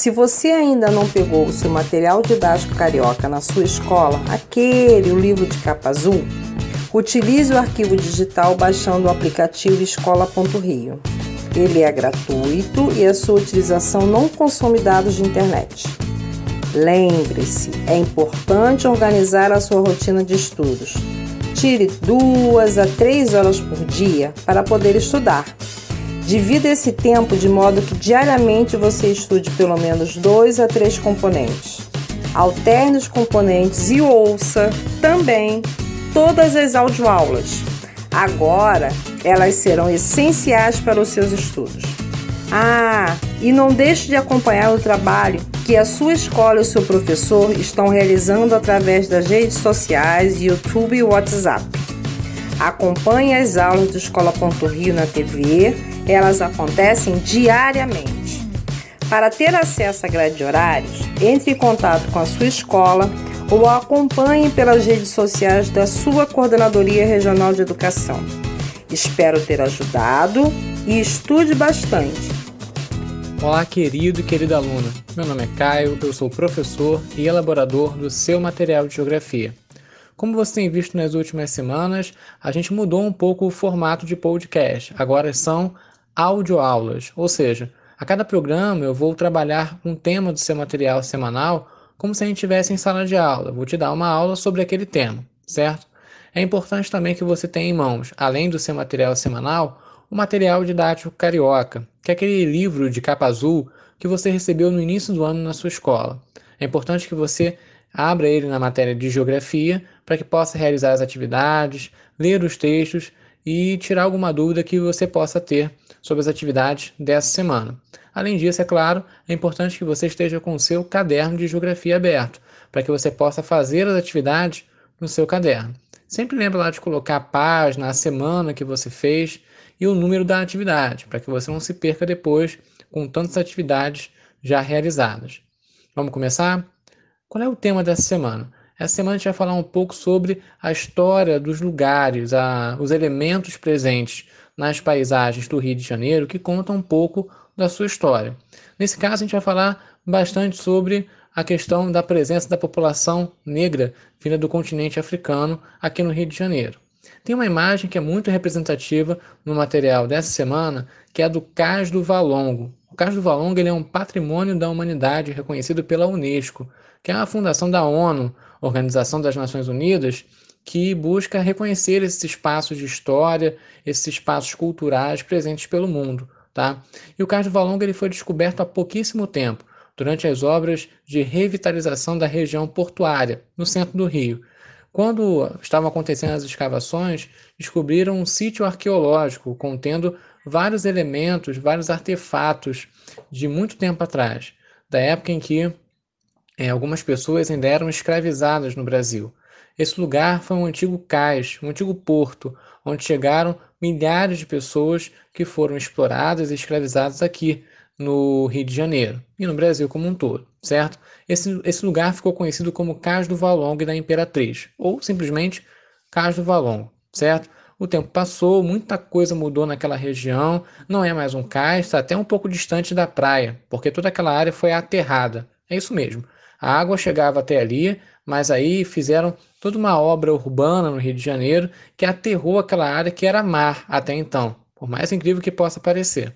Se você ainda não pegou o seu material didático carioca na sua escola, aquele, o livro de capa azul, utilize o arquivo digital baixando o aplicativo escola.rio. Ele é gratuito e a sua utilização não consome dados de internet. Lembre-se, é importante organizar a sua rotina de estudos. Tire duas a três horas por dia para poder estudar. Divida esse tempo de modo que diariamente você estude pelo menos dois a três componentes. Alterne os componentes e ouça também todas as audioaulas. Agora elas serão essenciais para os seus estudos. Ah, e não deixe de acompanhar o trabalho que a sua escola e o seu professor estão realizando através das redes sociais, YouTube e WhatsApp. Acompanhe as aulas do Escola.rio na TV, elas acontecem diariamente. Para ter acesso à grade de horários, entre em contato com a sua escola ou acompanhe pelas redes sociais da sua Coordenadoria Regional de Educação. Espero ter ajudado e estude bastante. Olá, querido e querida aluna. Meu nome é Caio, eu sou professor e elaborador do seu material de geografia. Como você tem visto nas últimas semanas, a gente mudou um pouco o formato de podcast. Agora são audioaulas, ou seja, a cada programa eu vou trabalhar um tema do seu material semanal como se a gente estivesse em sala de aula. Vou te dar uma aula sobre aquele tema, certo? É importante também que você tenha em mãos, além do seu material semanal, o material didático carioca, que é aquele livro de capa azul que você recebeu no início do ano na sua escola. É importante que você abra ele na matéria de geografia para que possa realizar as atividades, ler os textos e tirar alguma dúvida que você possa ter sobre as atividades dessa semana. Além disso, é claro, é importante que você esteja com o seu caderno de geografia aberto, para que você possa fazer as atividades no seu caderno. Sempre lembre lá de colocar a página, a semana que você fez e o número da atividade, para que você não se perca depois com tantas atividades já realizadas. Vamos começar? Qual é o tema dessa semana? Essa semana a gente vai falar um pouco sobre a história dos lugares, a, os elementos presentes nas paisagens do Rio de Janeiro que contam um pouco da sua história. Nesse caso, a gente vai falar bastante sobre a questão da presença da população negra vinda do continente africano aqui no Rio de Janeiro. Tem uma imagem que é muito representativa no material dessa semana, que é a do Cais do Valongo. O Cais do Valongo ele é um patrimônio da humanidade reconhecido pela Unesco, que é a fundação da ONU, Organização das Nações Unidas, que busca reconhecer esses espaços de história, esses espaços culturais presentes pelo mundo. Tá? E o Cais do Valongo ele foi descoberto há pouquíssimo tempo, durante as obras de revitalização da região portuária, no centro do Rio. Quando estavam acontecendo as escavações, descobriram um sítio arqueológico contendo vários elementos, vários artefatos de muito tempo atrás, da época em que é, algumas pessoas ainda eram escravizadas no Brasil. Esse lugar foi um antigo cais, um antigo porto, onde chegaram milhares de pessoas que foram exploradas e escravizadas aqui, no Rio de Janeiro e no Brasil como um todo, certo? Esse, esse lugar ficou conhecido como Cais do Valongo da Imperatriz, ou simplesmente Cais do Valongo, certo? O tempo passou, muita coisa mudou naquela região, não é mais um cais, está até um pouco distante da praia, porque toda aquela área foi aterrada. É isso mesmo. A água chegava até ali, mas aí fizeram toda uma obra urbana no Rio de Janeiro que aterrou aquela área que era mar até então, por mais incrível que possa parecer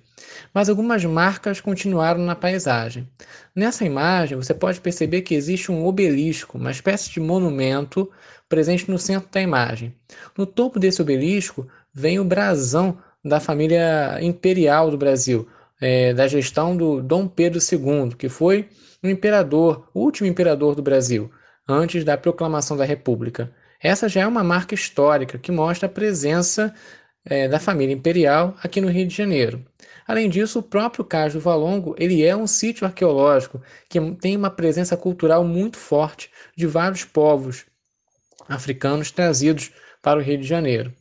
mas algumas marcas continuaram na paisagem. Nessa imagem, você pode perceber que existe um obelisco, uma espécie de monumento presente no centro da imagem. No topo desse obelisco vem o brasão da família imperial do Brasil, é, da gestão do Dom Pedro II, que foi o imperador, o último imperador do Brasil, antes da proclamação da República. Essa já é uma marca histórica que mostra a presença é, da família imperial aqui no Rio de Janeiro. Além disso, o próprio Cais do Valongo ele é um sítio arqueológico que tem uma presença cultural muito forte de vários povos africanos trazidos para o Rio de Janeiro.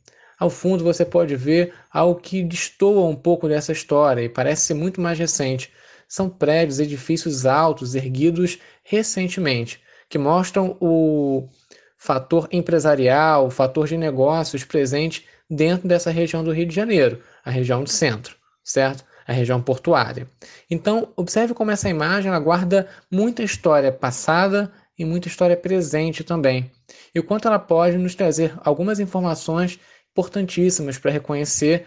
Ao fundo você pode ver algo que destoa um pouco dessa história e parece ser muito mais recente. São prédios, edifícios altos, erguidos recentemente, que mostram o fator empresarial, o fator de negócios presente dentro dessa região do Rio de Janeiro, a região do centro, certo? a região portuária. Então, observe como essa imagem guarda muita história passada e muita história presente também. E o quanto ela pode nos trazer algumas informações importantíssimas para reconhecer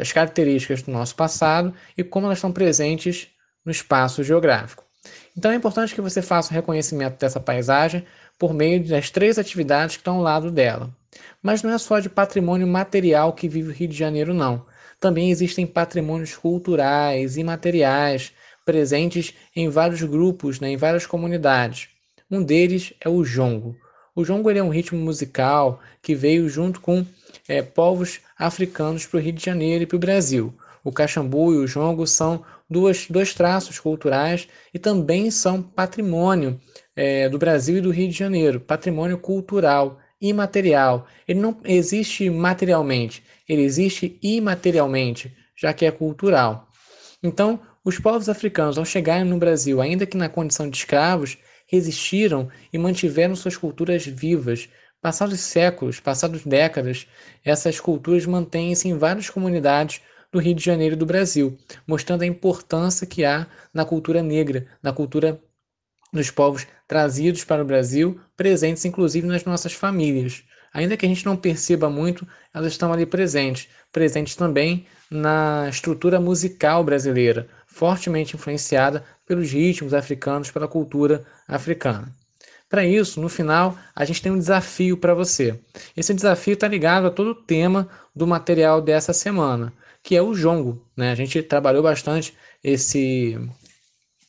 as características do nosso passado e como elas estão presentes no espaço geográfico. Então é importante que você faça o reconhecimento dessa paisagem por meio das três atividades que estão ao lado dela. Mas não é só de patrimônio material que vive o Rio de Janeiro, não. Também existem patrimônios culturais e materiais presentes em vários grupos, né, em várias comunidades. Um deles é o jongo. O jongo é um ritmo musical que veio junto com é, povos africanos para o Rio de Janeiro e para o Brasil. O caxambu e o jongo são duas, dois traços culturais e também são patrimônio é, do Brasil e do Rio de Janeiro, patrimônio cultural imaterial. Ele não existe materialmente, ele existe imaterialmente, já que é cultural. Então, os povos africanos, ao chegarem no Brasil, ainda que na condição de escravos, resistiram e mantiveram suas culturas vivas. Passados séculos, passados décadas, essas culturas mantêm-se em várias comunidades do Rio de Janeiro e do Brasil, mostrando a importância que há na cultura negra, na cultura dos povos trazidos para o Brasil, presentes inclusive nas nossas famílias. Ainda que a gente não perceba muito, elas estão ali presentes, presentes também na estrutura musical brasileira, fortemente influenciada pelos ritmos africanos, pela cultura africana. Para isso, no final, a gente tem um desafio para você. Esse desafio está ligado a todo o tema do material dessa semana, que é o jongo. Né? A gente trabalhou bastante esse,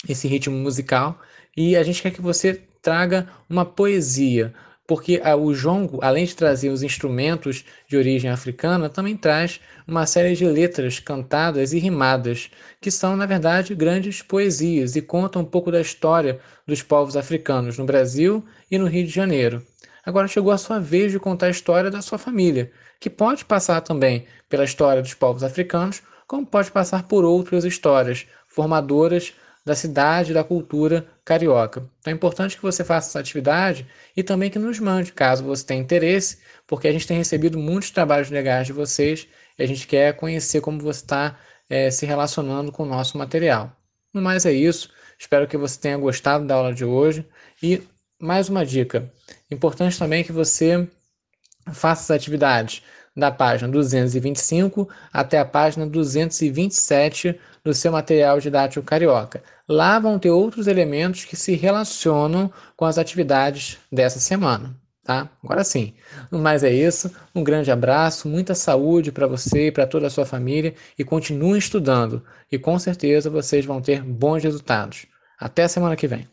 esse ritmo musical e a gente quer que você traga uma poesia, porque o jongo, além de trazer os instrumentos de origem africana, também traz uma série de letras cantadas e rimadas, que são, na verdade, grandes poesias e contam um pouco da história dos povos africanos no Brasil e no Rio de Janeiro. Agora chegou a sua vez de contar a história da sua família, que pode passar também pela história dos povos africanos, como pode passar por outras histórias formadoras da cidade da cultura carioca. Então é importante que você faça essa atividade e também que nos mande, caso você tenha interesse, porque a gente tem recebido muitos trabalhos legais de vocês e a gente quer conhecer como você está é, se relacionando com o nosso material. No mais é isso. Espero que você tenha gostado da aula de hoje. E mais uma dica: importante também que você faça as atividades da página 225 até a página 227 do seu material didático carioca. Lá vão ter outros elementos que se relacionam com as atividades dessa semana. Tá? Agora sim. Mas é isso. Um grande abraço, muita saúde para você e para toda a sua família e continue estudando. E com certeza vocês vão ter bons resultados. Até semana que vem.